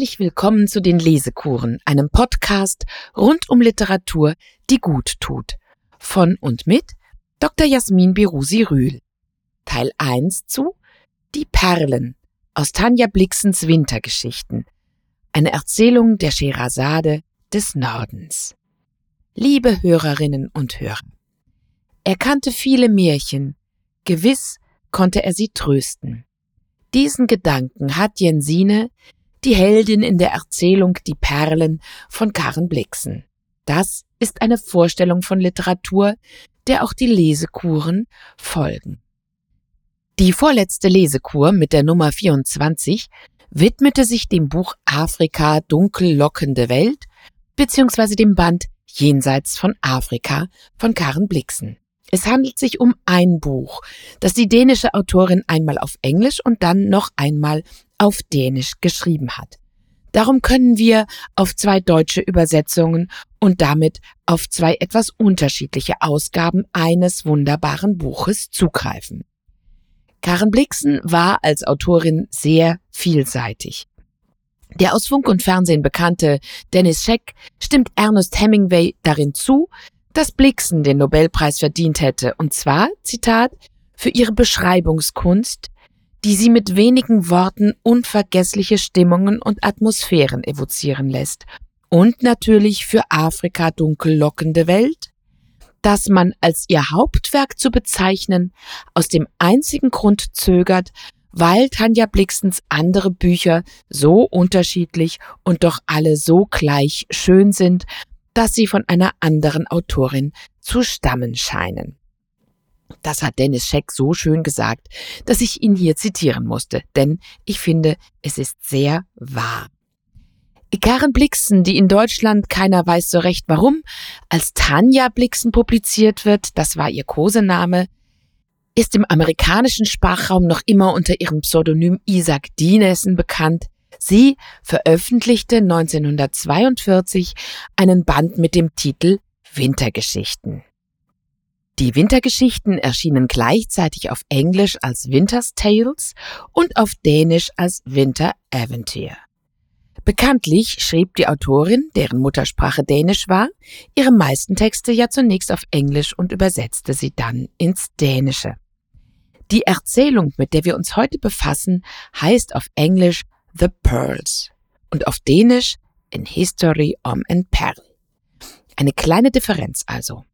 Herzlich willkommen zu den Lesekuren, einem Podcast rund um Literatur, die gut tut. Von und mit Dr. Jasmin Birusi Rühl. Teil 1 zu Die Perlen aus Tanja Blixens Wintergeschichten. Eine Erzählung der Scheherazade des Nordens. Liebe Hörerinnen und Hörer. Er kannte viele Märchen. Gewiss konnte er sie trösten. Diesen Gedanken hat Jensine die Heldin in der Erzählung Die Perlen von Karen Blixen. Das ist eine Vorstellung von Literatur, der auch die Lesekuren folgen. Die vorletzte Lesekur mit der Nummer 24 widmete sich dem Buch Afrika dunkel lockende Welt beziehungsweise dem Band Jenseits von Afrika von Karen Blixen. Es handelt sich um ein Buch, das die dänische Autorin einmal auf Englisch und dann noch einmal auf Dänisch geschrieben hat. Darum können wir auf zwei deutsche Übersetzungen und damit auf zwei etwas unterschiedliche Ausgaben eines wunderbaren Buches zugreifen. Karen Blixen war als Autorin sehr vielseitig. Der aus Funk und Fernsehen bekannte Dennis Scheck stimmt Ernest Hemingway darin zu, dass Blixen den Nobelpreis verdient hätte, und zwar, Zitat, für ihre Beschreibungskunst, die sie mit wenigen Worten unvergessliche Stimmungen und Atmosphären evozieren lässt. Und natürlich für Afrika dunkel lockende Welt, das man als ihr Hauptwerk zu bezeichnen aus dem einzigen Grund zögert, weil Tanja Blixens andere Bücher so unterschiedlich und doch alle so gleich schön sind, dass sie von einer anderen Autorin zu stammen scheinen. Das hat Dennis Scheck so schön gesagt, dass ich ihn hier zitieren musste, denn ich finde, es ist sehr wahr. Karen Blixen, die in Deutschland keiner weiß so recht warum, als Tanja Blixen publiziert wird, das war ihr Kosename, ist im amerikanischen Sprachraum noch immer unter ihrem Pseudonym Isaac Dinesen bekannt. Sie veröffentlichte 1942 einen Band mit dem Titel Wintergeschichten. Die Wintergeschichten erschienen gleichzeitig auf Englisch als Winter's Tales und auf Dänisch als Winter Aventure. Bekanntlich schrieb die Autorin, deren Muttersprache Dänisch war, ihre meisten Texte ja zunächst auf Englisch und übersetzte sie dann ins Dänische. Die Erzählung, mit der wir uns heute befassen, heißt auf Englisch The Pearls und auf Dänisch In History om en Perl. Eine kleine Differenz also.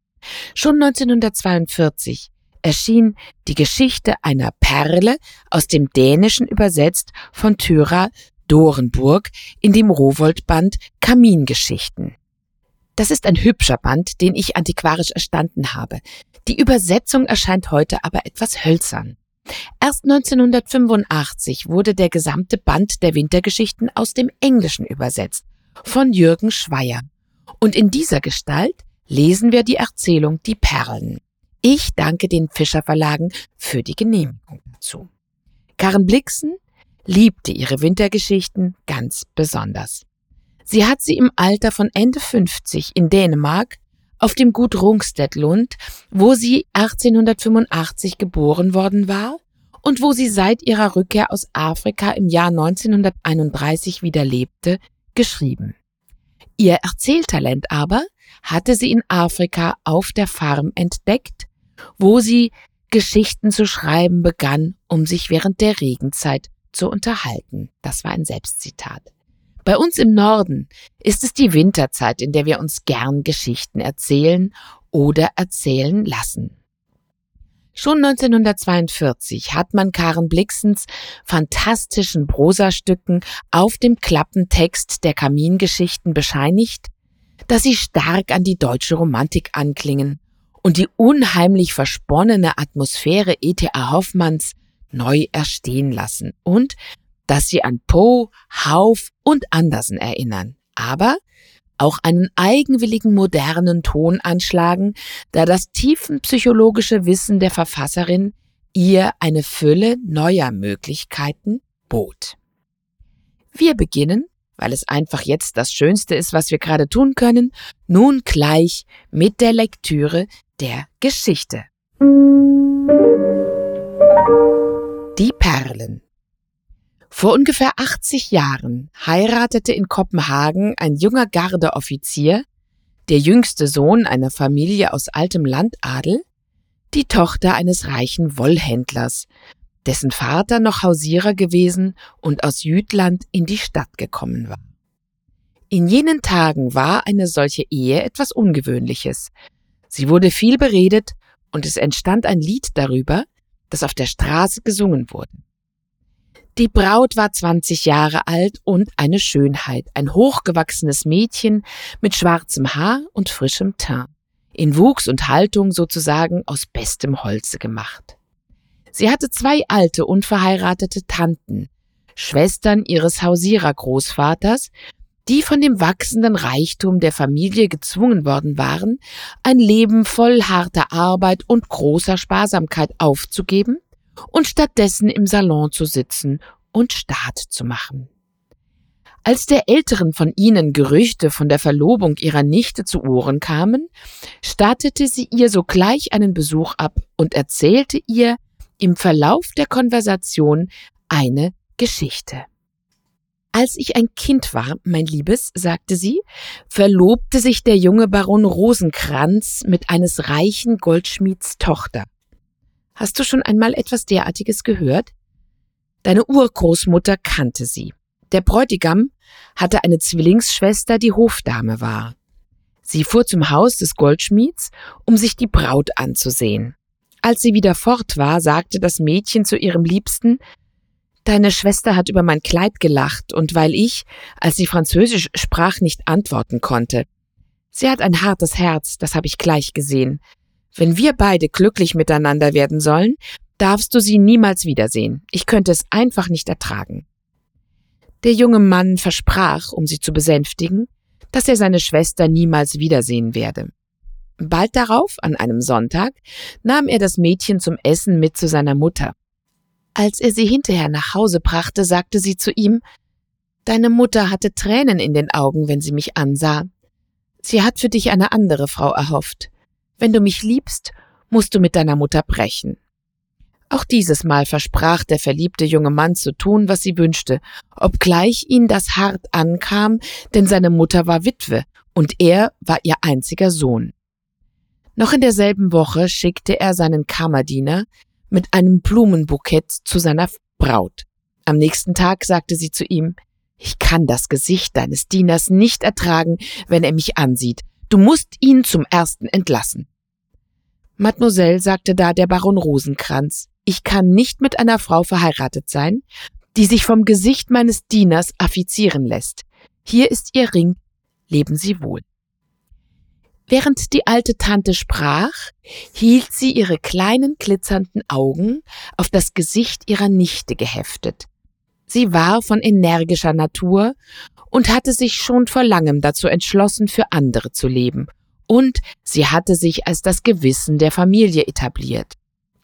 Schon 1942 erschien die Geschichte einer Perle aus dem Dänischen übersetzt von Thyra Dorenburg in dem Rowold-Band Kamingeschichten. Das ist ein hübscher Band, den ich antiquarisch erstanden habe. Die Übersetzung erscheint heute aber etwas hölzern. Erst 1985 wurde der gesamte Band der Wintergeschichten aus dem Englischen übersetzt von Jürgen Schweier. Und in dieser Gestalt lesen wir die Erzählung Die Perlen. Ich danke den Fischer Verlagen für die Genehmigung dazu. Karen Blixen liebte ihre Wintergeschichten ganz besonders. Sie hat sie im Alter von Ende 50 in Dänemark auf dem Gut Rungstedlund, wo sie 1885 geboren worden war und wo sie seit ihrer Rückkehr aus Afrika im Jahr 1931 wieder lebte, geschrieben. Ihr Erzähltalent aber hatte sie in Afrika auf der Farm entdeckt, wo sie Geschichten zu schreiben begann, um sich während der Regenzeit zu unterhalten. Das war ein Selbstzitat. Bei uns im Norden ist es die Winterzeit, in der wir uns gern Geschichten erzählen oder erzählen lassen. Schon 1942 hat man Karen Blixens fantastischen Prosastücken auf dem Klappentext der Kamingeschichten bescheinigt, dass sie stark an die deutsche Romantik anklingen und die unheimlich versponnene Atmosphäre E.T.A. Hoffmanns neu erstehen lassen und dass sie an Poe, Hauf und Andersen erinnern, aber auch einen eigenwilligen modernen Ton anschlagen, da das tiefenpsychologische Wissen der Verfasserin ihr eine Fülle neuer Möglichkeiten bot. Wir beginnen weil es einfach jetzt das Schönste ist, was wir gerade tun können, nun gleich mit der Lektüre der Geschichte. Die Perlen. Vor ungefähr 80 Jahren heiratete in Kopenhagen ein junger Gardeoffizier, der jüngste Sohn einer Familie aus altem Landadel, die Tochter eines reichen Wollhändlers, dessen Vater noch Hausierer gewesen und aus Jütland in die Stadt gekommen war. In jenen Tagen war eine solche Ehe etwas Ungewöhnliches. Sie wurde viel beredet und es entstand ein Lied darüber, das auf der Straße gesungen wurde. Die Braut war 20 Jahre alt und eine Schönheit, ein hochgewachsenes Mädchen mit schwarzem Haar und frischem Teint, in Wuchs und Haltung sozusagen aus bestem Holze gemacht. Sie hatte zwei alte unverheiratete Tanten, Schwestern ihres Hausierer-Großvaters, die von dem wachsenden Reichtum der Familie gezwungen worden waren, ein Leben voll harter Arbeit und großer Sparsamkeit aufzugeben und stattdessen im Salon zu sitzen und Staat zu machen. Als der älteren von ihnen Gerüchte von der Verlobung ihrer Nichte zu Ohren kamen, stattete sie ihr sogleich einen Besuch ab und erzählte ihr im Verlauf der Konversation eine Geschichte. Als ich ein Kind war, mein Liebes, sagte sie, verlobte sich der junge Baron Rosenkranz mit eines reichen Goldschmieds Tochter. Hast du schon einmal etwas derartiges gehört? Deine Urgroßmutter kannte sie. Der Bräutigam hatte eine Zwillingsschwester, die Hofdame war. Sie fuhr zum Haus des Goldschmieds, um sich die Braut anzusehen. Als sie wieder fort war, sagte das Mädchen zu ihrem Liebsten, Deine Schwester hat über mein Kleid gelacht, und weil ich, als sie Französisch sprach, nicht antworten konnte. Sie hat ein hartes Herz, das habe ich gleich gesehen. Wenn wir beide glücklich miteinander werden sollen, darfst du sie niemals wiedersehen. Ich könnte es einfach nicht ertragen. Der junge Mann versprach, um sie zu besänftigen, dass er seine Schwester niemals wiedersehen werde. Bald darauf, an einem Sonntag, nahm er das Mädchen zum Essen mit zu seiner Mutter. Als er sie hinterher nach Hause brachte, sagte sie zu ihm Deine Mutter hatte Tränen in den Augen, wenn sie mich ansah. Sie hat für dich eine andere Frau erhofft. Wenn du mich liebst, musst du mit deiner Mutter brechen. Auch dieses Mal versprach der verliebte junge Mann zu tun, was sie wünschte, obgleich ihn das hart ankam, denn seine Mutter war Witwe und er war ihr einziger Sohn. Noch in derselben Woche schickte er seinen Kammerdiener mit einem Blumenbukett zu seiner Braut. Am nächsten Tag sagte sie zu ihm, ich kann das Gesicht deines Dieners nicht ertragen, wenn er mich ansieht. Du musst ihn zum ersten entlassen. Mademoiselle, sagte da der Baron Rosenkranz, ich kann nicht mit einer Frau verheiratet sein, die sich vom Gesicht meines Dieners affizieren lässt. Hier ist Ihr Ring, leben Sie wohl. Während die alte Tante sprach, hielt sie ihre kleinen glitzernden Augen auf das Gesicht ihrer Nichte geheftet. Sie war von energischer Natur und hatte sich schon vor langem dazu entschlossen, für andere zu leben, und sie hatte sich als das Gewissen der Familie etabliert.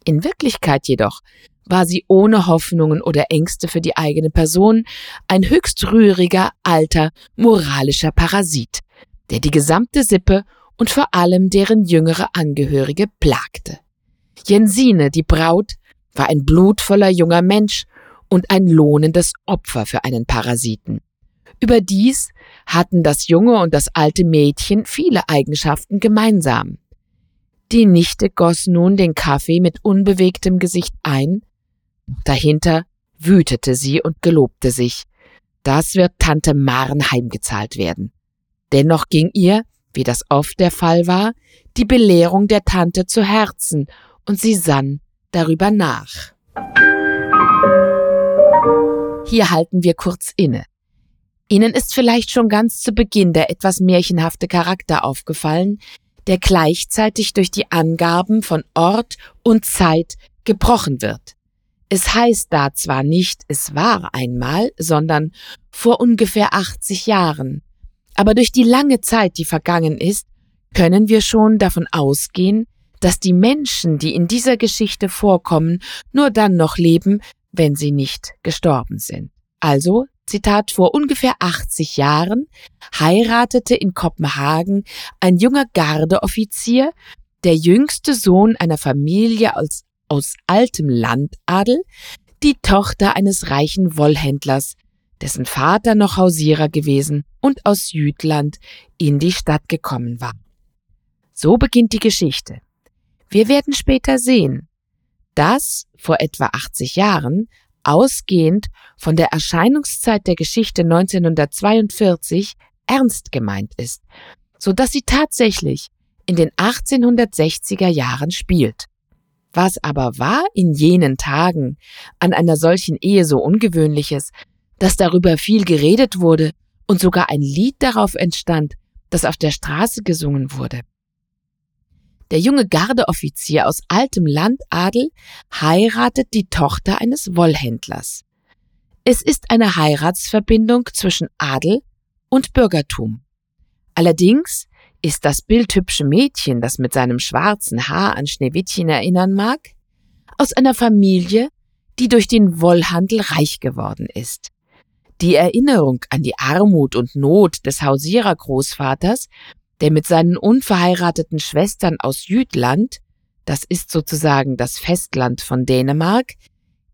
In Wirklichkeit jedoch war sie ohne Hoffnungen oder Ängste für die eigene Person ein höchst rühriger, alter, moralischer Parasit, der die gesamte Sippe und vor allem deren jüngere Angehörige plagte. Jensine, die Braut, war ein blutvoller junger Mensch und ein lohnendes Opfer für einen Parasiten. Überdies hatten das junge und das alte Mädchen viele Eigenschaften gemeinsam. Die Nichte goss nun den Kaffee mit unbewegtem Gesicht ein, dahinter wütete sie und gelobte sich, das wird Tante Maren heimgezahlt werden. Dennoch ging ihr, wie das oft der Fall war, die Belehrung der Tante zu Herzen, und sie sann darüber nach. Hier halten wir kurz inne. Ihnen ist vielleicht schon ganz zu Beginn der etwas märchenhafte Charakter aufgefallen, der gleichzeitig durch die Angaben von Ort und Zeit gebrochen wird. Es heißt da zwar nicht, es war einmal, sondern vor ungefähr 80 Jahren, aber durch die lange Zeit, die vergangen ist, können wir schon davon ausgehen, dass die Menschen, die in dieser Geschichte vorkommen, nur dann noch leben, wenn sie nicht gestorben sind. Also, Zitat, vor ungefähr 80 Jahren heiratete in Kopenhagen ein junger Gardeoffizier, der jüngste Sohn einer Familie aus, aus altem Landadel, die Tochter eines reichen Wollhändlers, dessen Vater noch Hausierer gewesen und aus Jütland in die Stadt gekommen war. So beginnt die Geschichte. Wir werden später sehen, dass vor etwa 80 Jahren, ausgehend von der Erscheinungszeit der Geschichte 1942, ernst gemeint ist, so dass sie tatsächlich in den 1860er Jahren spielt. Was aber war in jenen Tagen an einer solchen Ehe so ungewöhnliches, dass darüber viel geredet wurde und sogar ein Lied darauf entstand, das auf der Straße gesungen wurde? Der junge Gardeoffizier aus altem Landadel heiratet die Tochter eines Wollhändlers. Es ist eine Heiratsverbindung zwischen Adel und Bürgertum. Allerdings ist das bildhübsche Mädchen, das mit seinem schwarzen Haar an Schneewittchen erinnern mag, aus einer Familie, die durch den Wollhandel reich geworden ist. Die Erinnerung an die Armut und Not des Hausierergroßvaters, der mit seinen unverheirateten Schwestern aus Jütland, das ist sozusagen das Festland von Dänemark,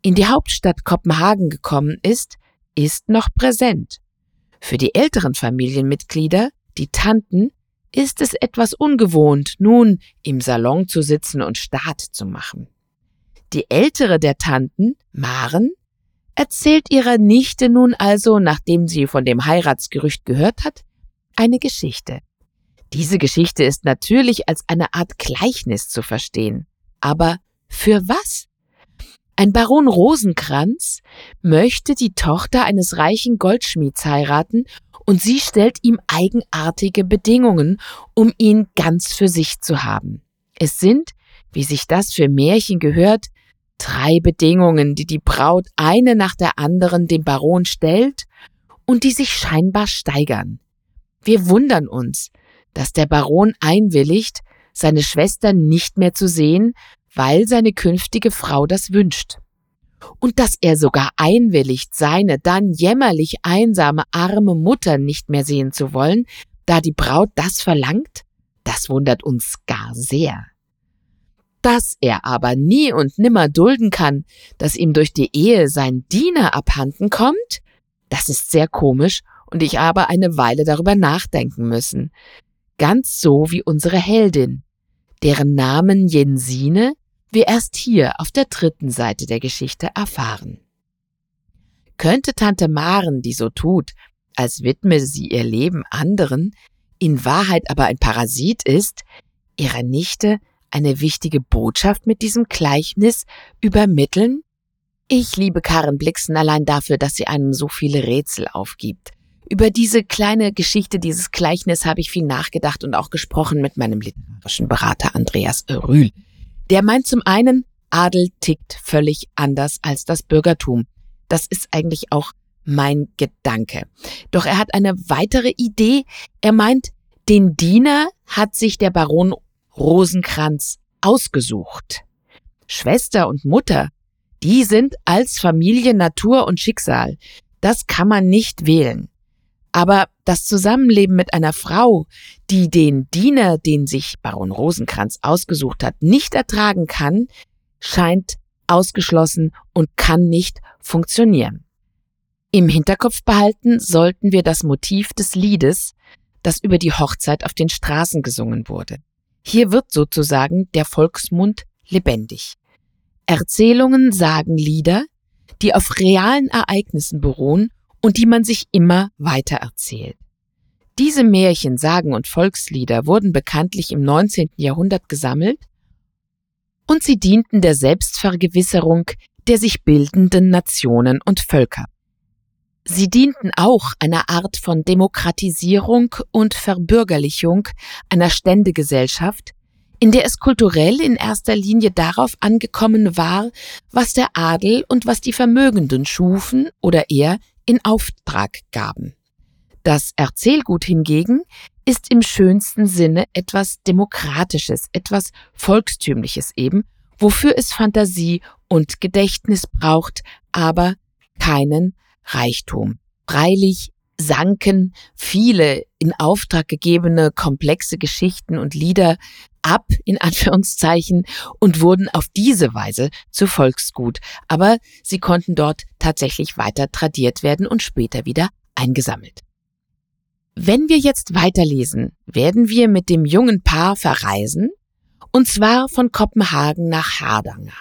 in die Hauptstadt Kopenhagen gekommen ist, ist noch präsent. Für die älteren Familienmitglieder, die Tanten, ist es etwas ungewohnt, nun im Salon zu sitzen und Staat zu machen. Die ältere der Tanten, Maren, erzählt ihrer Nichte nun also, nachdem sie von dem Heiratsgerücht gehört hat, eine Geschichte. Diese Geschichte ist natürlich als eine Art Gleichnis zu verstehen. Aber für was? Ein Baron Rosenkranz möchte die Tochter eines reichen Goldschmieds heiraten und sie stellt ihm eigenartige Bedingungen, um ihn ganz für sich zu haben. Es sind, wie sich das für Märchen gehört, drei Bedingungen, die die Braut eine nach der anderen dem Baron stellt und die sich scheinbar steigern. Wir wundern uns, dass der Baron einwilligt, seine Schwester nicht mehr zu sehen, weil seine künftige Frau das wünscht und dass er sogar einwilligt, seine dann jämmerlich einsame arme Mutter nicht mehr sehen zu wollen, da die Braut das verlangt, das wundert uns gar sehr. Dass er aber nie und nimmer dulden kann, dass ihm durch die Ehe sein Diener abhanden kommt, das ist sehr komisch und ich habe eine Weile darüber nachdenken müssen. Ganz so wie unsere Heldin, deren Namen Jensine wir erst hier auf der dritten Seite der Geschichte erfahren. Könnte Tante Maren, die so tut, als widme sie ihr Leben anderen, in Wahrheit aber ein Parasit ist, ihrer Nichte eine wichtige Botschaft mit diesem Gleichnis übermitteln? Ich liebe Karen Blixen allein dafür, dass sie einem so viele Rätsel aufgibt. Über diese kleine Geschichte, dieses Gleichnis habe ich viel nachgedacht und auch gesprochen mit meinem literarischen Berater Andreas Rühl. Der meint zum einen, Adel tickt völlig anders als das Bürgertum. Das ist eigentlich auch mein Gedanke. Doch er hat eine weitere Idee. Er meint, den Diener hat sich der Baron Rosenkranz ausgesucht. Schwester und Mutter, die sind als Familie Natur und Schicksal. Das kann man nicht wählen. Aber das Zusammenleben mit einer Frau, die den Diener, den sich Baron Rosenkranz ausgesucht hat, nicht ertragen kann, scheint ausgeschlossen und kann nicht funktionieren. Im Hinterkopf behalten sollten wir das Motiv des Liedes, das über die Hochzeit auf den Straßen gesungen wurde. Hier wird sozusagen der Volksmund lebendig. Erzählungen sagen Lieder, die auf realen Ereignissen beruhen und die man sich immer weiter erzählt. Diese Märchen, Sagen und Volkslieder wurden bekanntlich im 19. Jahrhundert gesammelt und sie dienten der Selbstvergewisserung der sich bildenden Nationen und Völker. Sie dienten auch einer Art von Demokratisierung und Verbürgerlichung einer Ständegesellschaft, in der es kulturell in erster Linie darauf angekommen war, was der Adel und was die Vermögenden schufen oder eher in Auftrag gaben. Das Erzählgut hingegen ist im schönsten Sinne etwas Demokratisches, etwas Volkstümliches eben, wofür es Fantasie und Gedächtnis braucht, aber keinen Reichtum. Freilich sanken viele in Auftrag gegebene komplexe Geschichten und Lieder ab, in Anführungszeichen, und wurden auf diese Weise zu Volksgut, aber sie konnten dort tatsächlich weiter tradiert werden und später wieder eingesammelt. Wenn wir jetzt weiterlesen, werden wir mit dem jungen Paar verreisen, und zwar von Kopenhagen nach Hardanger.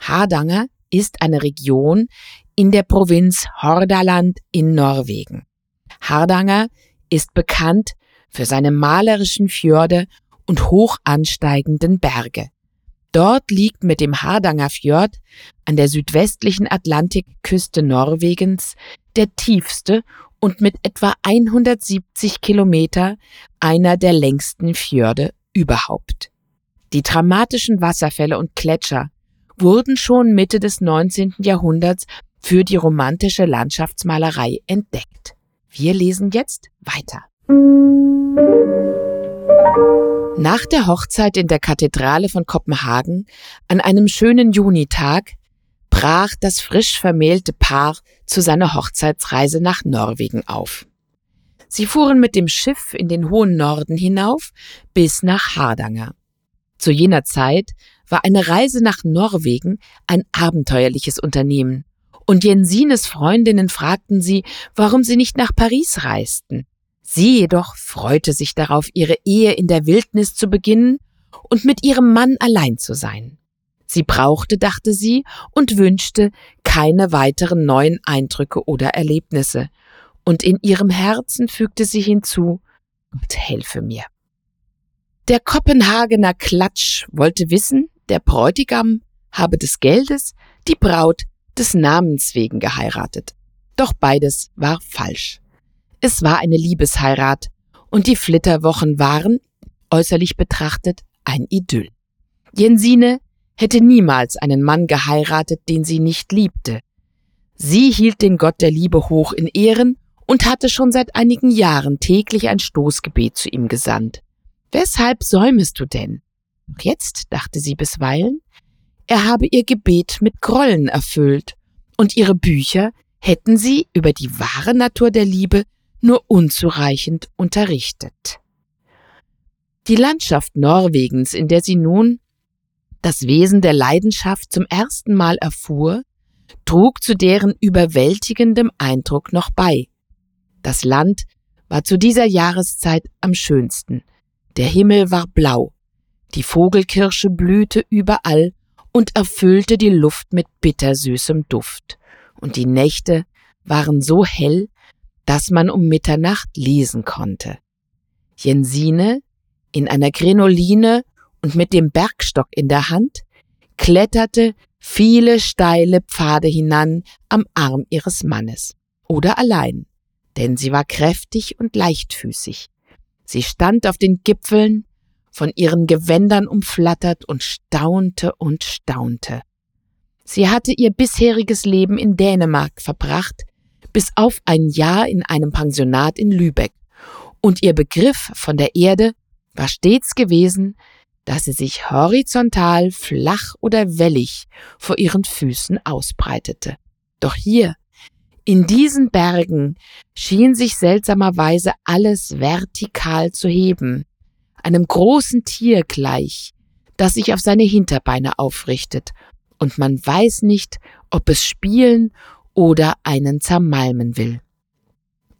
Hardanger ist eine Region in der Provinz Hordaland in Norwegen. Hardanger ist bekannt für seine malerischen Fjorde und hoch ansteigenden Berge. Dort liegt mit dem Hardanger Fjord an der südwestlichen Atlantikküste Norwegens der tiefste und mit etwa 170 Kilometer einer der längsten Fjorde überhaupt. Die dramatischen Wasserfälle und Gletscher wurden schon Mitte des 19. Jahrhunderts für die romantische Landschaftsmalerei entdeckt. Wir lesen jetzt weiter. Nach der Hochzeit in der Kathedrale von Kopenhagen an einem schönen Junitag brach das frisch vermählte Paar zu seiner Hochzeitsreise nach Norwegen auf. Sie fuhren mit dem Schiff in den hohen Norden hinauf bis nach Hardanger. Zu jener Zeit war eine Reise nach Norwegen ein abenteuerliches Unternehmen, und Jensines Freundinnen fragten sie, warum sie nicht nach Paris reisten. Sie jedoch freute sich darauf, ihre Ehe in der Wildnis zu beginnen und mit ihrem Mann allein zu sein. Sie brauchte, dachte sie, und wünschte keine weiteren neuen Eindrücke oder Erlebnisse. Und in ihrem Herzen fügte sie hinzu, Gott helfe mir. Der Kopenhagener Klatsch wollte wissen, der Bräutigam habe des Geldes, die Braut des Namens wegen geheiratet. Doch beides war falsch. Es war eine Liebesheirat, und die Flitterwochen waren, äußerlich betrachtet, ein Idyll. Jensine hätte niemals einen Mann geheiratet, den sie nicht liebte. Sie hielt den Gott der Liebe hoch in Ehren und hatte schon seit einigen Jahren täglich ein Stoßgebet zu ihm gesandt. Weshalb säumest du denn? Doch jetzt, dachte sie bisweilen, er habe ihr Gebet mit Grollen erfüllt, und ihre Bücher hätten sie über die wahre Natur der Liebe nur unzureichend unterrichtet. Die Landschaft Norwegens, in der sie nun das Wesen der Leidenschaft zum ersten Mal erfuhr, trug zu deren überwältigendem Eindruck noch bei. Das Land war zu dieser Jahreszeit am schönsten. Der Himmel war blau, die Vogelkirsche blühte überall und erfüllte die Luft mit bittersüßem Duft, und die Nächte waren so hell, dass man um Mitternacht lesen konnte. Jensine, in einer Grenoline und mit dem Bergstock in der Hand kletterte viele steile Pfade hinan am Arm ihres Mannes oder allein, denn sie war kräftig und leichtfüßig. Sie stand auf den Gipfeln, von ihren Gewändern umflattert und staunte und staunte. Sie hatte ihr bisheriges Leben in Dänemark verbracht, bis auf ein Jahr in einem Pensionat in Lübeck, und ihr Begriff von der Erde war stets gewesen, dass sie sich horizontal, flach oder wellig vor ihren Füßen ausbreitete. Doch hier, in diesen Bergen, schien sich seltsamerweise alles vertikal zu heben, einem großen Tier gleich, das sich auf seine Hinterbeine aufrichtet, und man weiß nicht, ob es spielen oder einen zermalmen will.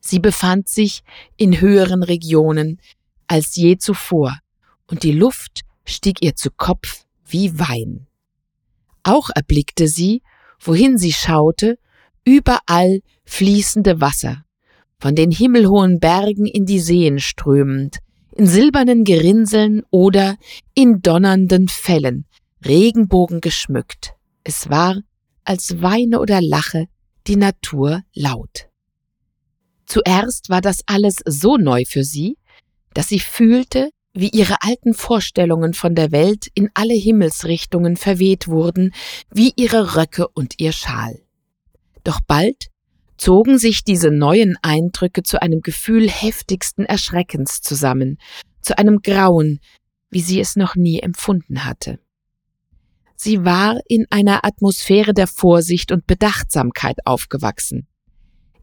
Sie befand sich in höheren Regionen als je zuvor, und die Luft stieg ihr zu Kopf wie Wein. Auch erblickte sie, wohin sie schaute, überall fließende Wasser, von den himmelhohen Bergen in die Seen strömend, in silbernen Gerinseln oder in donnernden Fällen, Regenbogen geschmückt. Es war, als weine oder lache die Natur laut. Zuerst war das alles so neu für sie, dass sie fühlte, wie ihre alten Vorstellungen von der Welt in alle Himmelsrichtungen verweht wurden, wie ihre Röcke und ihr Schal. Doch bald zogen sich diese neuen Eindrücke zu einem Gefühl heftigsten Erschreckens zusammen, zu einem Grauen, wie sie es noch nie empfunden hatte. Sie war in einer Atmosphäre der Vorsicht und Bedachtsamkeit aufgewachsen.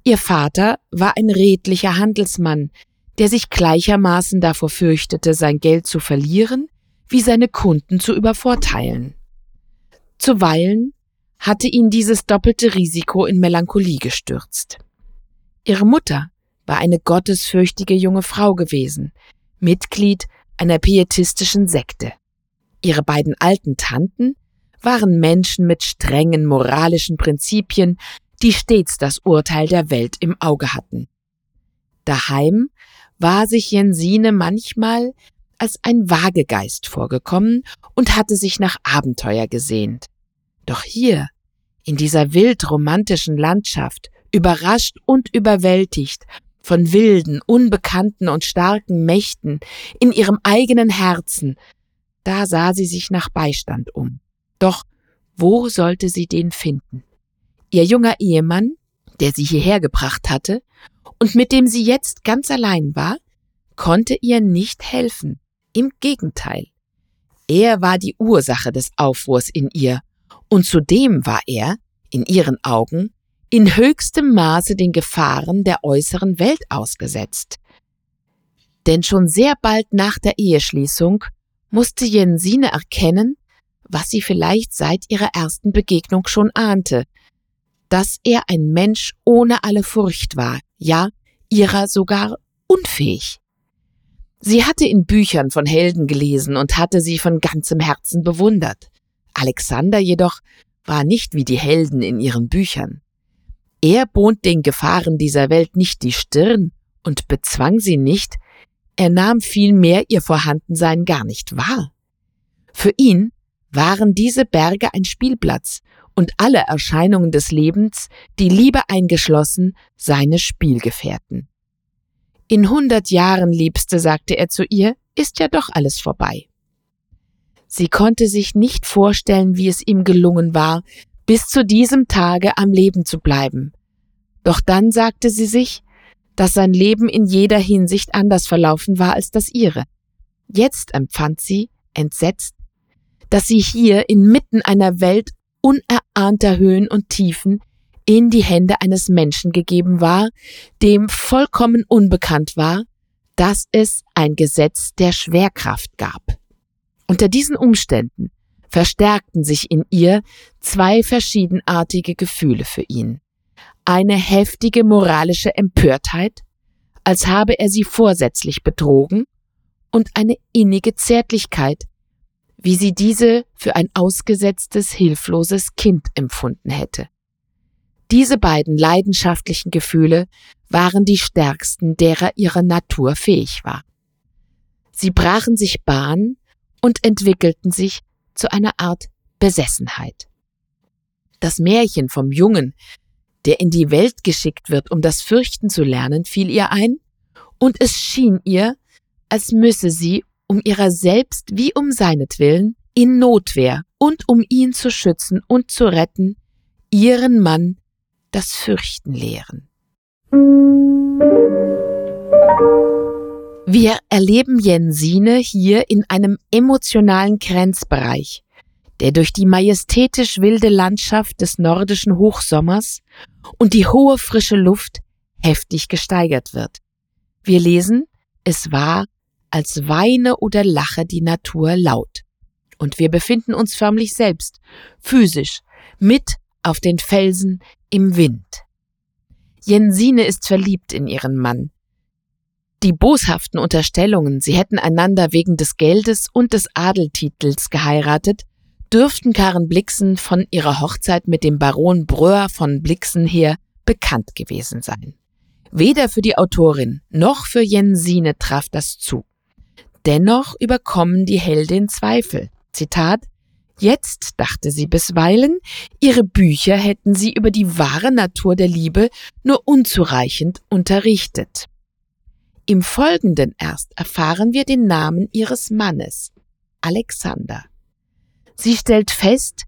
Ihr Vater war ein redlicher Handelsmann, der sich gleichermaßen davor fürchtete, sein Geld zu verlieren, wie seine Kunden zu übervorteilen. Zuweilen hatte ihn dieses doppelte Risiko in Melancholie gestürzt. Ihre Mutter war eine gottesfürchtige junge Frau gewesen, Mitglied einer pietistischen Sekte. Ihre beiden alten Tanten waren Menschen mit strengen moralischen Prinzipien, die stets das Urteil der Welt im Auge hatten. Daheim war sich Jensine manchmal als ein Wagegeist vorgekommen und hatte sich nach Abenteuer gesehnt. Doch hier, in dieser wild romantischen Landschaft, überrascht und überwältigt von wilden, unbekannten und starken Mächten in ihrem eigenen Herzen, da sah sie sich nach Beistand um. Doch wo sollte sie den finden? Ihr junger Ehemann, der sie hierher gebracht hatte und mit dem sie jetzt ganz allein war, konnte ihr nicht helfen. Im Gegenteil. Er war die Ursache des Aufruhrs in ihr, und zudem war er, in ihren Augen, in höchstem Maße den Gefahren der äußeren Welt ausgesetzt. Denn schon sehr bald nach der Eheschließung musste Jensine erkennen, was sie vielleicht seit ihrer ersten Begegnung schon ahnte, dass er ein Mensch ohne alle Furcht war, ja, ihrer sogar unfähig. Sie hatte in Büchern von Helden gelesen und hatte sie von ganzem Herzen bewundert. Alexander jedoch war nicht wie die Helden in ihren Büchern. Er bot den Gefahren dieser Welt nicht die Stirn und bezwang sie nicht, er nahm vielmehr ihr Vorhandensein gar nicht wahr. Für ihn waren diese Berge ein Spielplatz und alle Erscheinungen des Lebens, die Liebe eingeschlossen, seine Spielgefährten. In hundert Jahren, Liebste, sagte er zu ihr, ist ja doch alles vorbei. Sie konnte sich nicht vorstellen, wie es ihm gelungen war, bis zu diesem Tage am Leben zu bleiben. Doch dann sagte sie sich, dass sein Leben in jeder Hinsicht anders verlaufen war als das ihre. Jetzt empfand sie, entsetzt, dass sie hier inmitten einer Welt unerahneter Höhen und Tiefen in die Hände eines Menschen gegeben war, dem vollkommen unbekannt war, dass es ein Gesetz der Schwerkraft gab. Unter diesen Umständen verstärkten sich in ihr zwei verschiedenartige Gefühle für ihn. Eine heftige moralische Empörtheit, als habe er sie vorsätzlich betrogen, und eine innige Zärtlichkeit, wie sie diese für ein ausgesetztes, hilfloses Kind empfunden hätte. Diese beiden leidenschaftlichen Gefühle waren die stärksten, derer ihre Natur fähig war. Sie brachen sich Bahn und entwickelten sich zu einer Art Besessenheit. Das Märchen vom Jungen, der in die Welt geschickt wird, um das Fürchten zu lernen, fiel ihr ein, und es schien ihr, als müsse sie um ihrer selbst wie um seinetwillen, in Notwehr und um ihn zu schützen und zu retten, ihren Mann das Fürchten lehren. Wir erleben Jensine hier in einem emotionalen Grenzbereich, der durch die majestätisch wilde Landschaft des nordischen Hochsommers und die hohe frische Luft heftig gesteigert wird. Wir lesen, es war als weine oder lache die Natur laut. Und wir befinden uns förmlich selbst, physisch, mit auf den Felsen im Wind. Jensine ist verliebt in ihren Mann. Die boshaften Unterstellungen, sie hätten einander wegen des Geldes und des Adeltitels geheiratet, dürften Karen Blixen von ihrer Hochzeit mit dem Baron Bröhr von Blixen her bekannt gewesen sein. Weder für die Autorin noch für Jensine traf das zu. Dennoch überkommen die Heldin Zweifel. Zitat Jetzt, dachte sie bisweilen, ihre Bücher hätten sie über die wahre Natur der Liebe nur unzureichend unterrichtet. Im Folgenden erst erfahren wir den Namen ihres Mannes, Alexander. Sie stellt fest,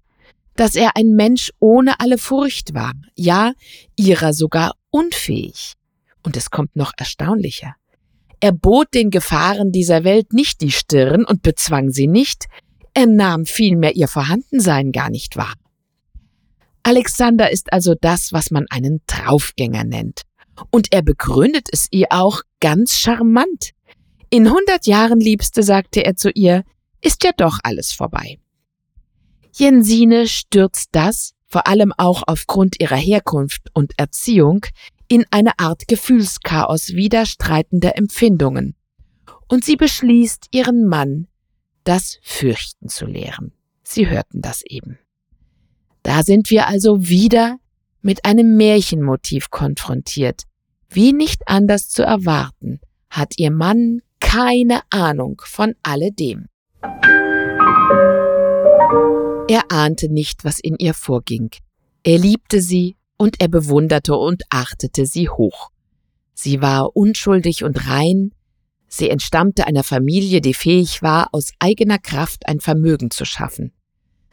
dass er ein Mensch ohne alle Furcht war, ja, ihrer sogar unfähig. Und es kommt noch erstaunlicher. Er bot den Gefahren dieser Welt nicht die Stirn und bezwang sie nicht, er nahm vielmehr ihr Vorhandensein gar nicht wahr. Alexander ist also das, was man einen Draufgänger nennt. Und er begründet es ihr auch ganz charmant. In hundert Jahren, Liebste, sagte er zu ihr, ist ja doch alles vorbei. Jensine stürzt das, vor allem auch aufgrund ihrer Herkunft und Erziehung, in eine Art Gefühlschaos widerstreitender Empfindungen. Und sie beschließt, ihren Mann das Fürchten zu lehren. Sie hörten das eben. Da sind wir also wieder mit einem Märchenmotiv konfrontiert. Wie nicht anders zu erwarten, hat ihr Mann keine Ahnung von alledem. Er ahnte nicht, was in ihr vorging. Er liebte sie und er bewunderte und achtete sie hoch. Sie war unschuldig und rein, sie entstammte einer Familie, die fähig war, aus eigener Kraft ein Vermögen zu schaffen.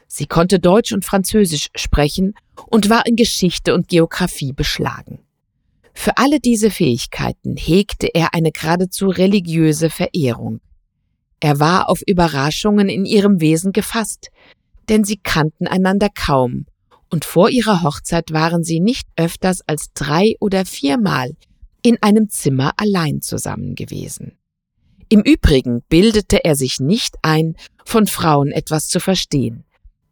Sie konnte Deutsch und Französisch sprechen und war in Geschichte und Geographie beschlagen. Für alle diese Fähigkeiten hegte er eine geradezu religiöse Verehrung. Er war auf Überraschungen in ihrem Wesen gefasst, denn sie kannten einander kaum, und vor ihrer Hochzeit waren sie nicht öfters als drei oder viermal in einem Zimmer allein zusammen gewesen. Im Übrigen bildete er sich nicht ein, von Frauen etwas zu verstehen.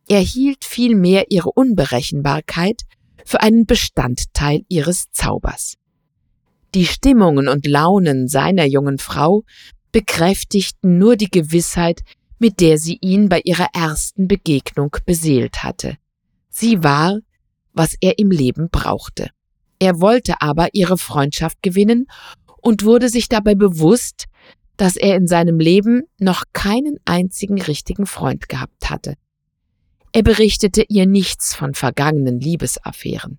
Er hielt vielmehr ihre Unberechenbarkeit für einen Bestandteil ihres Zaubers. Die Stimmungen und Launen seiner jungen Frau bekräftigten nur die Gewissheit, mit der sie ihn bei ihrer ersten Begegnung beseelt hatte. Sie war, was er im Leben brauchte. Er wollte aber ihre Freundschaft gewinnen und wurde sich dabei bewusst, dass er in seinem Leben noch keinen einzigen richtigen Freund gehabt hatte. Er berichtete ihr nichts von vergangenen Liebesaffären.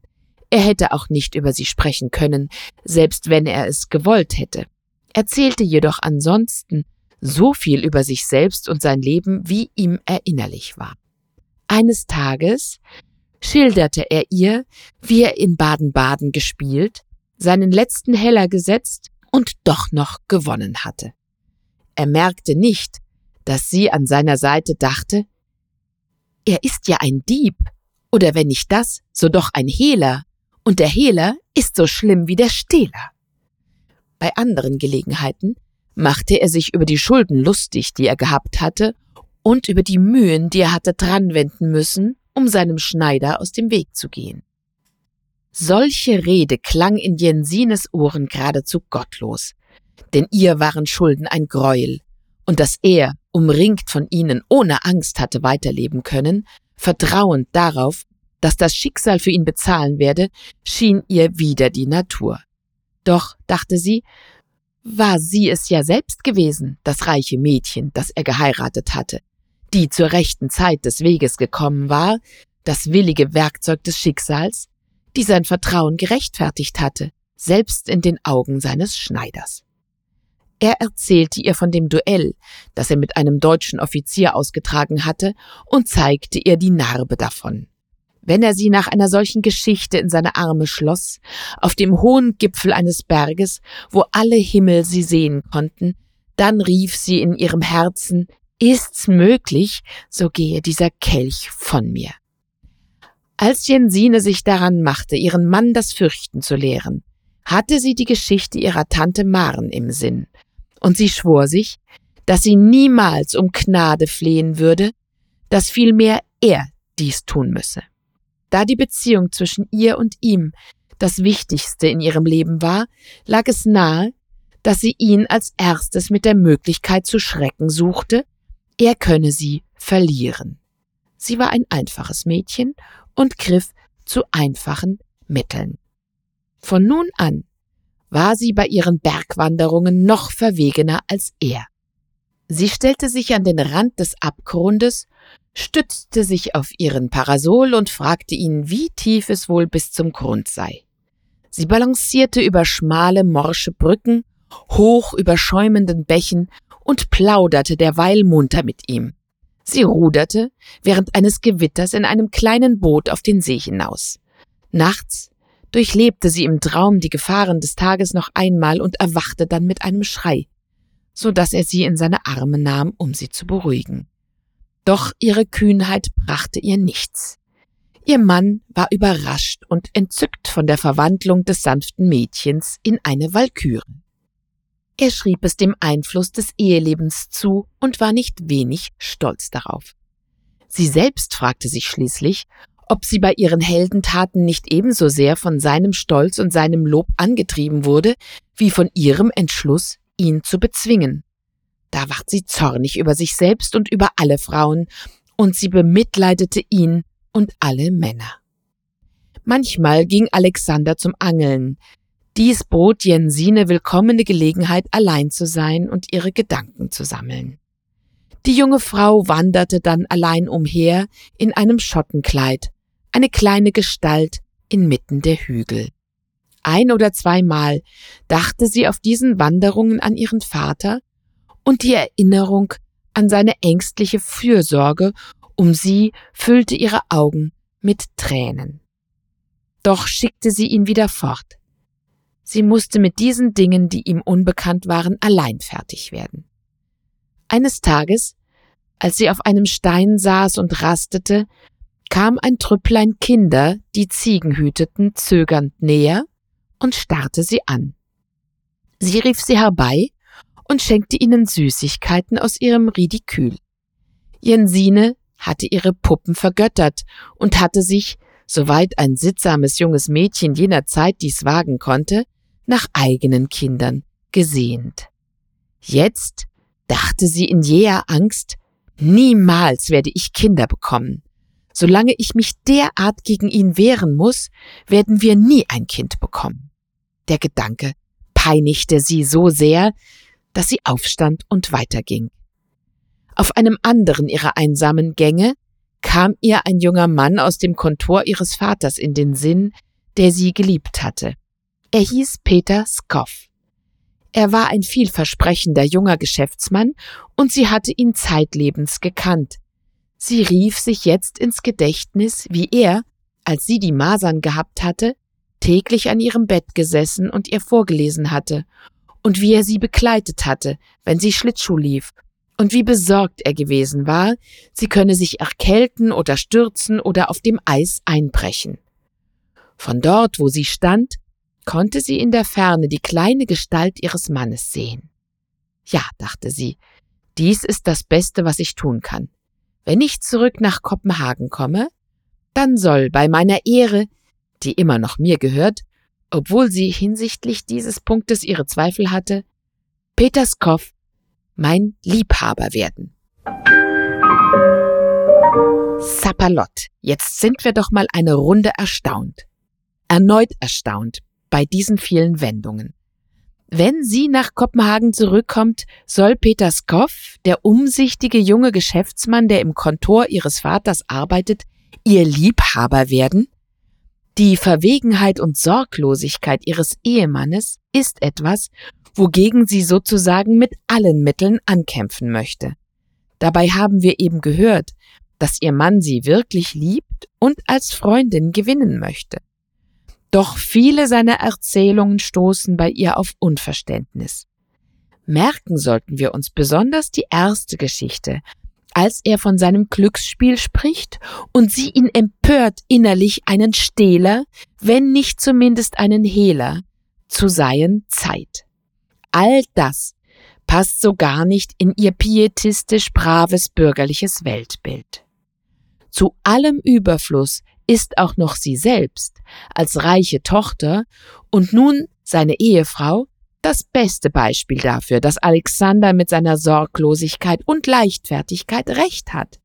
Er hätte auch nicht über sie sprechen können, selbst wenn er es gewollt hätte, erzählte jedoch ansonsten so viel über sich selbst und sein Leben, wie ihm erinnerlich war. Eines Tages schilderte er ihr, wie er in Baden-Baden gespielt, seinen letzten Heller gesetzt und doch noch gewonnen hatte. Er merkte nicht, dass sie an seiner Seite dachte, er ist ja ein Dieb, oder wenn nicht das, so doch ein Hehler, und der Hehler ist so schlimm wie der Stehler. Bei anderen Gelegenheiten machte er sich über die Schulden lustig, die er gehabt hatte, und über die Mühen, die er hatte dranwenden müssen, um seinem Schneider aus dem Weg zu gehen. Solche Rede klang in Jensines Ohren geradezu gottlos, denn ihr waren Schulden ein Greuel, und dass er, umringt von ihnen, ohne Angst hatte weiterleben können, vertrauend darauf, dass das Schicksal für ihn bezahlen werde, schien ihr wieder die Natur. Doch, dachte sie, war sie es ja selbst gewesen, das reiche Mädchen, das er geheiratet hatte, die zur rechten Zeit des Weges gekommen war, das willige Werkzeug des Schicksals, die sein Vertrauen gerechtfertigt hatte, selbst in den Augen seines Schneiders. Er erzählte ihr von dem Duell, das er mit einem deutschen Offizier ausgetragen hatte, und zeigte ihr die Narbe davon. Wenn er sie nach einer solchen Geschichte in seine Arme schloss, auf dem hohen Gipfel eines Berges, wo alle Himmel sie sehen konnten, dann rief sie in ihrem Herzen, ist's möglich, so gehe dieser Kelch von mir. Als Jensine sich daran machte, ihren Mann das Fürchten zu lehren, hatte sie die Geschichte ihrer Tante Maren im Sinn, und sie schwor sich, dass sie niemals um Gnade flehen würde, dass vielmehr er dies tun müsse. Da die Beziehung zwischen ihr und ihm das Wichtigste in ihrem Leben war, lag es nahe, dass sie ihn als erstes mit der Möglichkeit zu schrecken suchte, er könne sie verlieren. Sie war ein einfaches Mädchen und griff zu einfachen Mitteln. Von nun an war sie bei ihren Bergwanderungen noch verwegener als er. Sie stellte sich an den Rand des Abgrundes stützte sich auf ihren Parasol und fragte ihn, wie tief es wohl bis zum Grund sei. Sie balancierte über schmale, morsche Brücken, hoch über schäumenden Bächen und plauderte derweil munter mit ihm. Sie ruderte während eines Gewitters in einem kleinen Boot auf den See hinaus. Nachts durchlebte sie im Traum die Gefahren des Tages noch einmal und erwachte dann mit einem Schrei, so dass er sie in seine Arme nahm, um sie zu beruhigen. Doch ihre Kühnheit brachte ihr nichts. Ihr Mann war überrascht und entzückt von der Verwandlung des sanften Mädchens in eine Walküre. Er schrieb es dem Einfluss des Ehelebens zu und war nicht wenig stolz darauf. Sie selbst fragte sich schließlich, ob sie bei ihren Heldentaten nicht ebenso sehr von seinem Stolz und seinem Lob angetrieben wurde, wie von ihrem Entschluss, ihn zu bezwingen. Da ward sie zornig über sich selbst und über alle Frauen, und sie bemitleidete ihn und alle Männer. Manchmal ging Alexander zum Angeln. Dies bot Jensine willkommene Gelegenheit, allein zu sein und ihre Gedanken zu sammeln. Die junge Frau wanderte dann allein umher in einem Schottenkleid, eine kleine Gestalt inmitten der Hügel. Ein oder zweimal dachte sie auf diesen Wanderungen an ihren Vater und die Erinnerung an seine ängstliche Fürsorge um sie füllte ihre Augen mit Tränen. Doch schickte sie ihn wieder fort. Sie musste mit diesen Dingen, die ihm unbekannt waren, allein fertig werden. Eines Tages, als sie auf einem Stein saß und rastete, kam ein Trüpplein Kinder, die Ziegen hüteten, zögernd näher und starrte sie an. Sie rief sie herbei und schenkte ihnen Süßigkeiten aus ihrem Ridikül. Jensine hatte ihre Puppen vergöttert und hatte sich, soweit ein sittsames junges Mädchen jener Zeit dies wagen konnte, nach eigenen Kindern gesehnt. Jetzt dachte sie in jäher Angst, niemals werde ich Kinder bekommen. Solange ich mich derart gegen ihn wehren muss, werden wir nie ein Kind bekommen. Der Gedanke peinigte sie so sehr, dass sie aufstand und weiterging. Auf einem anderen ihrer einsamen Gänge kam ihr ein junger Mann aus dem Kontor ihres Vaters in den Sinn, der sie geliebt hatte. Er hieß Peter Skoff. Er war ein vielversprechender junger Geschäftsmann und sie hatte ihn zeitlebens gekannt, Sie rief sich jetzt ins Gedächtnis, wie er, als sie die Masern gehabt hatte, täglich an ihrem Bett gesessen und ihr vorgelesen hatte, und wie er sie begleitet hatte, wenn sie Schlittschuh lief, und wie besorgt er gewesen war, sie könne sich erkälten oder stürzen oder auf dem Eis einbrechen. Von dort, wo sie stand, konnte sie in der Ferne die kleine Gestalt ihres Mannes sehen. Ja, dachte sie, dies ist das Beste, was ich tun kann. Wenn ich zurück nach Kopenhagen komme, dann soll bei meiner Ehre, die immer noch mir gehört, obwohl sie hinsichtlich dieses Punktes ihre Zweifel hatte, Peterskow mein Liebhaber werden. Sapperlott, jetzt sind wir doch mal eine Runde erstaunt. Erneut erstaunt bei diesen vielen Wendungen. Wenn sie nach Kopenhagen zurückkommt, soll Peter Skoff, der umsichtige junge Geschäftsmann, der im Kontor ihres Vaters arbeitet, ihr Liebhaber werden? Die Verwegenheit und Sorglosigkeit ihres Ehemannes ist etwas, wogegen sie sozusagen mit allen Mitteln ankämpfen möchte. Dabei haben wir eben gehört, dass ihr Mann sie wirklich liebt und als Freundin gewinnen möchte. Doch viele seiner Erzählungen stoßen bei ihr auf Unverständnis. Merken sollten wir uns besonders die erste Geschichte, als er von seinem Glücksspiel spricht und sie ihn empört innerlich einen Stehler, wenn nicht zumindest einen Hehler, zu seien Zeit. All das passt so gar nicht in ihr pietistisch braves bürgerliches Weltbild. Zu allem Überfluss ist auch noch sie selbst als reiche Tochter und nun seine Ehefrau das beste Beispiel dafür, dass Alexander mit seiner Sorglosigkeit und Leichtfertigkeit recht hat.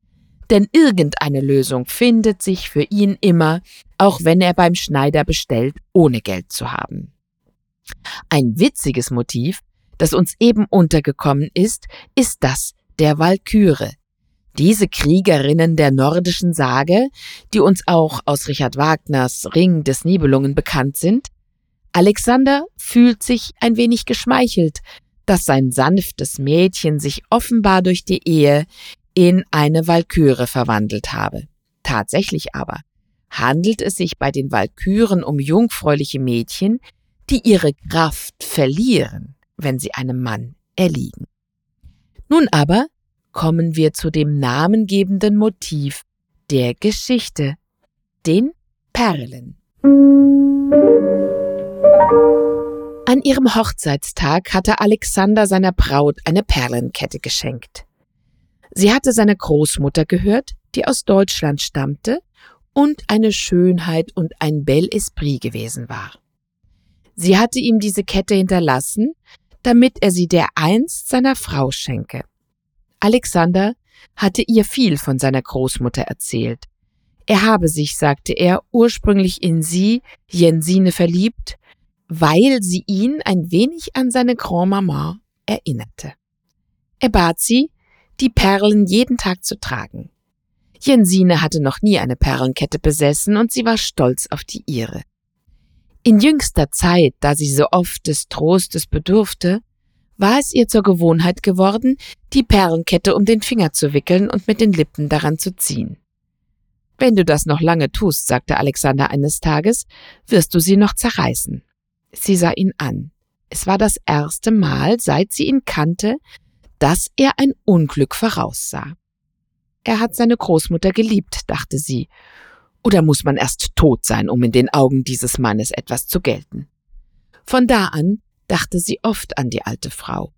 Denn irgendeine Lösung findet sich für ihn immer, auch wenn er beim Schneider bestellt, ohne Geld zu haben. Ein witziges Motiv, das uns eben untergekommen ist, ist das der Walküre, diese Kriegerinnen der nordischen Sage, die uns auch aus Richard Wagners Ring des Nibelungen bekannt sind, Alexander fühlt sich ein wenig geschmeichelt, dass sein sanftes Mädchen sich offenbar durch die Ehe in eine Walküre verwandelt habe. Tatsächlich aber handelt es sich bei den Walküren um jungfräuliche Mädchen, die ihre Kraft verlieren, wenn sie einem Mann erliegen. Nun aber kommen wir zu dem namengebenden Motiv der Geschichte, den Perlen. An ihrem Hochzeitstag hatte Alexander seiner Braut eine Perlenkette geschenkt. Sie hatte seiner Großmutter gehört, die aus Deutschland stammte und eine Schönheit und ein Bel Esprit gewesen war. Sie hatte ihm diese Kette hinterlassen, damit er sie dereinst seiner Frau schenke. Alexander hatte ihr viel von seiner Großmutter erzählt. Er habe sich, sagte er, ursprünglich in sie, Jensine, verliebt, weil sie ihn ein wenig an seine Grand-Mama erinnerte. Er bat sie, die Perlen jeden Tag zu tragen. Jensine hatte noch nie eine Perlenkette besessen und sie war stolz auf die ihre. In jüngster Zeit, da sie so oft des Trostes bedurfte, war es ihr zur Gewohnheit geworden, die Perlenkette um den Finger zu wickeln und mit den Lippen daran zu ziehen. Wenn du das noch lange tust, sagte Alexander eines Tages, wirst du sie noch zerreißen. Sie sah ihn an. Es war das erste Mal, seit sie ihn kannte, dass er ein Unglück voraussah. Er hat seine Großmutter geliebt, dachte sie. Oder muss man erst tot sein, um in den Augen dieses Mannes etwas zu gelten? Von da an dachte sie oft an die alte Frau.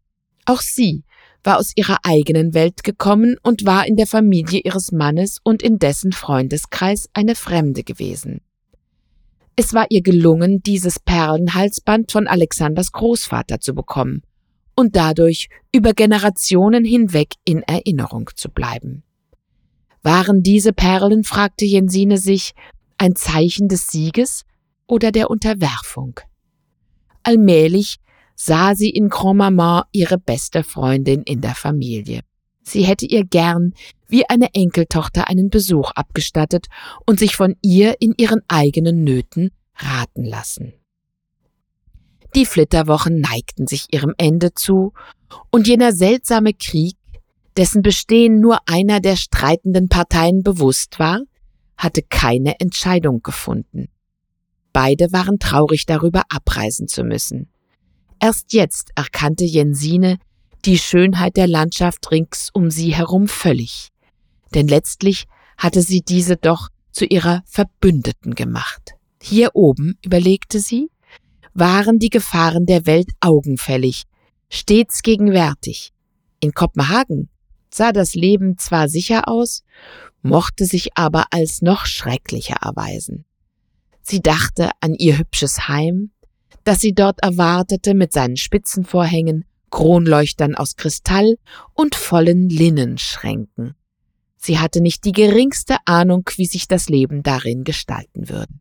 Auch sie war aus ihrer eigenen Welt gekommen und war in der Familie ihres Mannes und in dessen Freundeskreis eine Fremde gewesen. Es war ihr gelungen, dieses Perlenhalsband von Alexanders Großvater zu bekommen und dadurch über Generationen hinweg in Erinnerung zu bleiben. Waren diese Perlen, fragte Jensine sich, ein Zeichen des Sieges oder der Unterwerfung? Allmählich sah sie in Grand-Maman ihre beste Freundin in der Familie. Sie hätte ihr gern wie eine Enkeltochter einen Besuch abgestattet und sich von ihr in ihren eigenen Nöten raten lassen. Die Flitterwochen neigten sich ihrem Ende zu, und jener seltsame Krieg dessen Bestehen nur einer der streitenden Parteien bewusst war, hatte keine Entscheidung gefunden. Beide waren traurig darüber, abreisen zu müssen. Erst jetzt erkannte Jensine die Schönheit der Landschaft rings um sie herum völlig, denn letztlich hatte sie diese doch zu ihrer Verbündeten gemacht. Hier oben, überlegte sie, waren die Gefahren der Welt augenfällig, stets gegenwärtig. In Kopenhagen sah das Leben zwar sicher aus, mochte sich aber als noch schrecklicher erweisen. Sie dachte an ihr hübsches Heim, das sie dort erwartete mit seinen Spitzenvorhängen, Kronleuchtern aus Kristall und vollen Linnenschränken. Sie hatte nicht die geringste Ahnung, wie sich das Leben darin gestalten würde.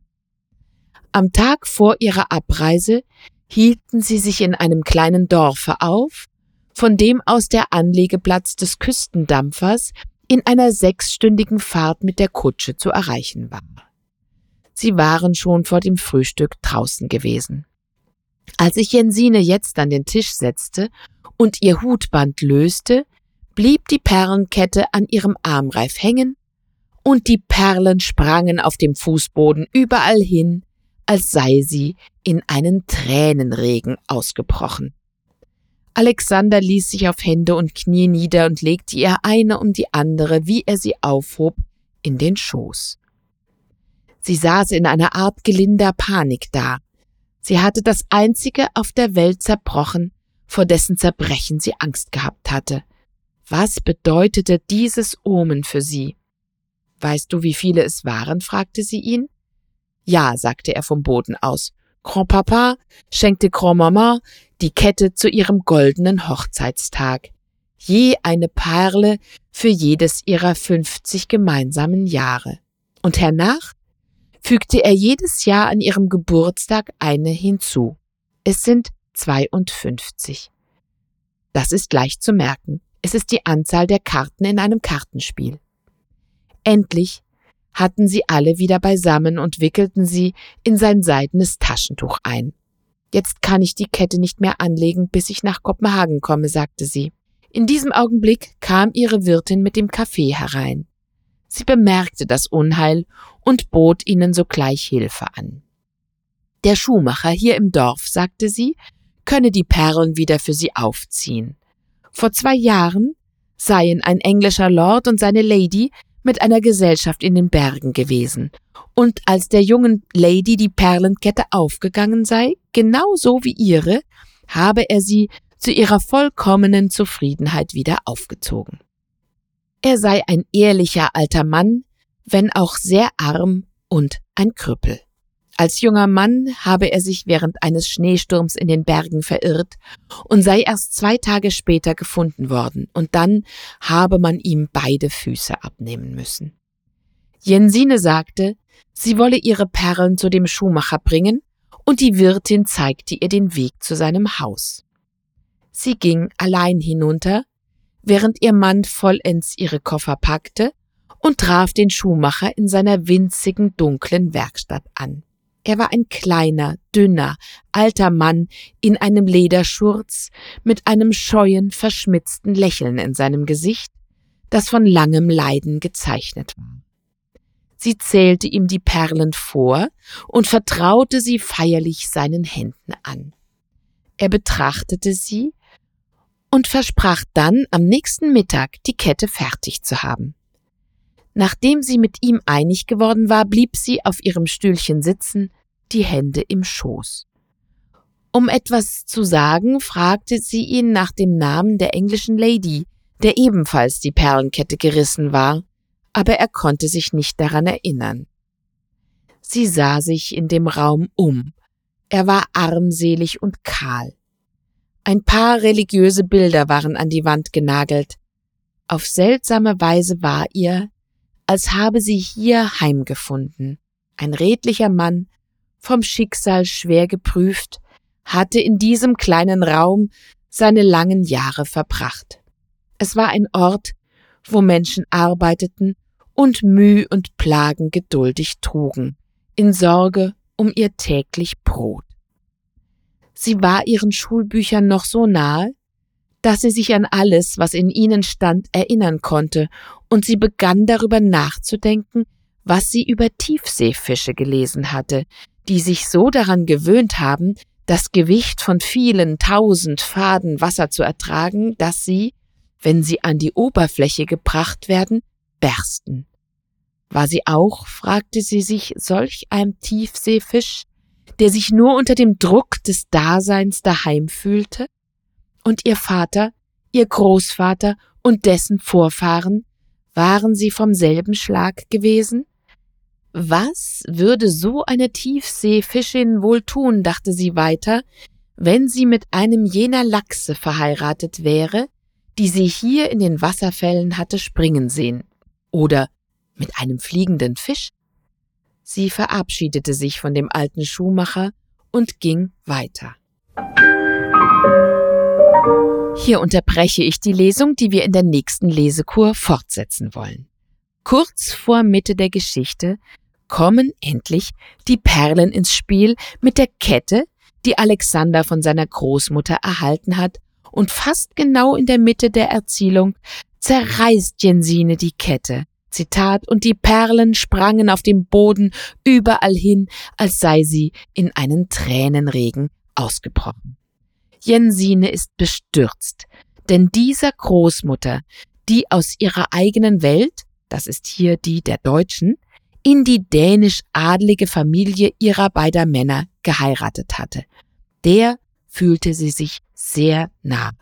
Am Tag vor ihrer Abreise hielten sie sich in einem kleinen Dorfe auf, von dem aus der Anlegeplatz des Küstendampfers in einer sechsstündigen Fahrt mit der Kutsche zu erreichen war. Sie waren schon vor dem Frühstück draußen gewesen. Als sich Jensine jetzt an den Tisch setzte und ihr Hutband löste, blieb die Perlenkette an ihrem Armreif hängen, und die Perlen sprangen auf dem Fußboden überall hin, als sei sie in einen Tränenregen ausgebrochen. Alexander ließ sich auf Hände und Knie nieder und legte ihr eine um die andere, wie er sie aufhob, in den Schoß. Sie saß in einer Art gelinder Panik da. Sie hatte das einzige auf der Welt zerbrochen, vor dessen Zerbrechen sie Angst gehabt hatte. Was bedeutete dieses Omen für sie? Weißt du, wie viele es waren? fragte sie ihn. Ja, sagte er vom Boden aus. Grand-Papa schenkte Grand-Mama die Kette zu ihrem goldenen Hochzeitstag. Je eine Perle für jedes ihrer fünfzig gemeinsamen Jahre. Und hernach fügte er jedes Jahr an ihrem Geburtstag eine hinzu. Es sind 52. Das ist leicht zu merken. Es ist die Anzahl der Karten in einem Kartenspiel. Endlich hatten sie alle wieder beisammen und wickelten sie in sein seidenes Taschentuch ein. Jetzt kann ich die Kette nicht mehr anlegen, bis ich nach Kopenhagen komme, sagte sie. In diesem Augenblick kam ihre Wirtin mit dem Kaffee herein. Sie bemerkte das Unheil und bot ihnen sogleich Hilfe an. Der Schuhmacher hier im Dorf, sagte sie, könne die Perlen wieder für sie aufziehen. Vor zwei Jahren seien ein englischer Lord und seine Lady mit einer Gesellschaft in den Bergen gewesen, und als der jungen Lady die Perlenkette aufgegangen sei, genauso wie ihre, habe er sie zu ihrer vollkommenen Zufriedenheit wieder aufgezogen. Er sei ein ehrlicher alter Mann, wenn auch sehr arm und ein Krüppel. Als junger Mann habe er sich während eines Schneesturms in den Bergen verirrt und sei erst zwei Tage später gefunden worden, und dann habe man ihm beide Füße abnehmen müssen. Jensine sagte, sie wolle ihre Perlen zu dem Schuhmacher bringen, und die Wirtin zeigte ihr den Weg zu seinem Haus. Sie ging allein hinunter, während ihr Mann vollends ihre Koffer packte und traf den Schuhmacher in seiner winzigen dunklen Werkstatt an. Er war ein kleiner, dünner, alter Mann in einem Lederschurz mit einem scheuen, verschmitzten Lächeln in seinem Gesicht, das von langem Leiden gezeichnet war. Sie zählte ihm die Perlen vor und vertraute sie feierlich seinen Händen an. Er betrachtete sie und versprach dann, am nächsten Mittag die Kette fertig zu haben. Nachdem sie mit ihm einig geworden war, blieb sie auf ihrem Stühlchen sitzen, die Hände im Schoß. Um etwas zu sagen, fragte sie ihn nach dem Namen der englischen Lady, der ebenfalls die Perlenkette gerissen war, aber er konnte sich nicht daran erinnern. Sie sah sich in dem Raum um. Er war armselig und kahl. Ein paar religiöse Bilder waren an die Wand genagelt. Auf seltsame Weise war ihr, als habe sie hier heimgefunden. Ein redlicher Mann, vom Schicksal schwer geprüft, hatte in diesem kleinen Raum seine langen Jahre verbracht. Es war ein Ort, wo Menschen arbeiteten und Müh und Plagen geduldig trugen, in Sorge um ihr täglich Brot. Sie war ihren Schulbüchern noch so nahe, dass sie sich an alles, was in ihnen stand, erinnern konnte, und sie begann darüber nachzudenken, was sie über Tiefseefische gelesen hatte, die sich so daran gewöhnt haben, das Gewicht von vielen tausend Faden Wasser zu ertragen, dass sie, wenn sie an die Oberfläche gebracht werden, bersten. War sie auch, fragte sie sich, solch ein Tiefseefisch, der sich nur unter dem Druck des Daseins daheim fühlte? Und ihr Vater, ihr Großvater und dessen Vorfahren, waren sie vom selben Schlag gewesen? Was würde so eine Tiefseefischin wohl tun, dachte sie weiter, wenn sie mit einem jener Lachse verheiratet wäre, die sie hier in den Wasserfällen hatte springen sehen? Oder mit einem fliegenden Fisch? Sie verabschiedete sich von dem alten Schuhmacher und ging weiter. Hier unterbreche ich die Lesung, die wir in der nächsten Lesekur fortsetzen wollen. Kurz vor Mitte der Geschichte kommen endlich die Perlen ins Spiel mit der Kette, die Alexander von seiner Großmutter erhalten hat, und fast genau in der Mitte der Erzählung zerreißt Jensine die Kette. Zitat, und die Perlen sprangen auf dem Boden überall hin, als sei sie in einen Tränenregen ausgebrochen. Jensine ist bestürzt, denn dieser Großmutter, die aus ihrer eigenen Welt, das ist hier die der Deutschen, in die dänisch-adlige Familie ihrer beider Männer geheiratet hatte. Der fühlte sie sich sehr nah.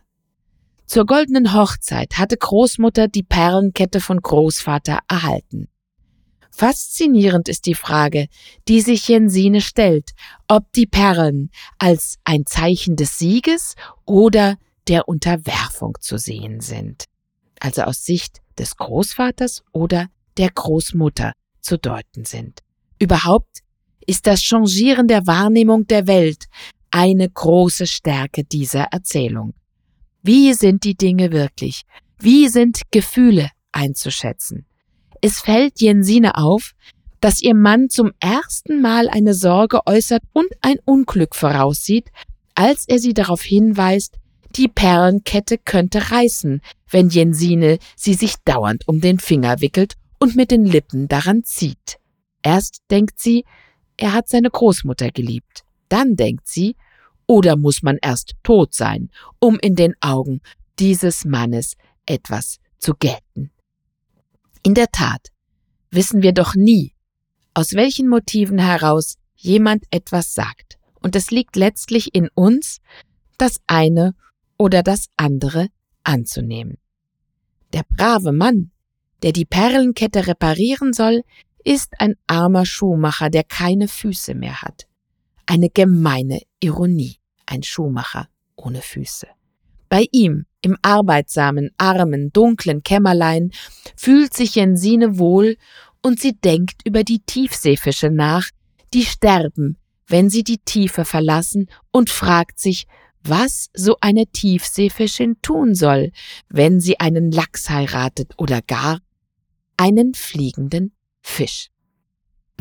Zur goldenen Hochzeit hatte Großmutter die Perlenkette von Großvater erhalten. Faszinierend ist die Frage, die sich Jensine stellt, ob die Perlen als ein Zeichen des Sieges oder der Unterwerfung zu sehen sind. Also aus Sicht des Großvaters oder der Großmutter zu deuten sind. Überhaupt ist das Changieren der Wahrnehmung der Welt eine große Stärke dieser Erzählung. Wie sind die Dinge wirklich? Wie sind Gefühle einzuschätzen? Es fällt Jensine auf, dass ihr Mann zum ersten Mal eine Sorge äußert und ein Unglück voraussieht, als er sie darauf hinweist, die Perlenkette könnte reißen, wenn Jensine sie sich dauernd um den Finger wickelt und mit den Lippen daran zieht. Erst denkt sie, er hat seine Großmutter geliebt. Dann denkt sie, oder muss man erst tot sein, um in den Augen dieses Mannes etwas zu gelten. In der Tat wissen wir doch nie, aus welchen Motiven heraus jemand etwas sagt, und es liegt letztlich in uns, das eine oder das andere anzunehmen. Der brave Mann, der die Perlenkette reparieren soll, ist ein armer Schuhmacher, der keine Füße mehr hat. Eine gemeine Ironie, ein Schuhmacher ohne Füße. Bei ihm, im arbeitsamen, armen, dunklen Kämmerlein, fühlt sich Jensine wohl und sie denkt über die Tiefseefische nach, die sterben, wenn sie die Tiefe verlassen und fragt sich, was so eine Tiefseefischin tun soll, wenn sie einen Lachs heiratet oder gar einen fliegenden Fisch.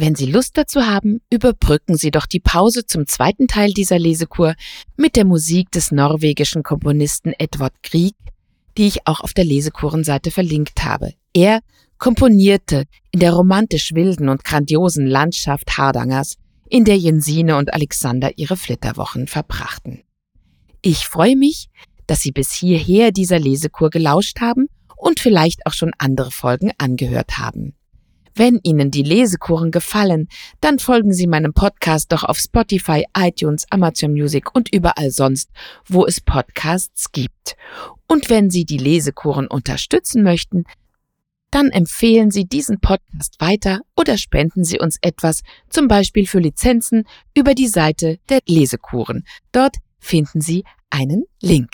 Wenn Sie Lust dazu haben, überbrücken Sie doch die Pause zum zweiten Teil dieser Lesekur mit der Musik des norwegischen Komponisten Edward Grieg, die ich auch auf der Lesekurenseite verlinkt habe. Er komponierte in der romantisch wilden und grandiosen Landschaft Hardangers, in der Jensine und Alexander ihre Flitterwochen verbrachten. Ich freue mich, dass Sie bis hierher dieser Lesekur gelauscht haben und vielleicht auch schon andere Folgen angehört haben. Wenn Ihnen die Lesekuren gefallen, dann folgen Sie meinem Podcast doch auf Spotify, iTunes, Amazon Music und überall sonst, wo es Podcasts gibt. Und wenn Sie die Lesekuren unterstützen möchten, dann empfehlen Sie diesen Podcast weiter oder spenden Sie uns etwas, zum Beispiel für Lizenzen, über die Seite der Lesekuren. Dort finden Sie einen Link.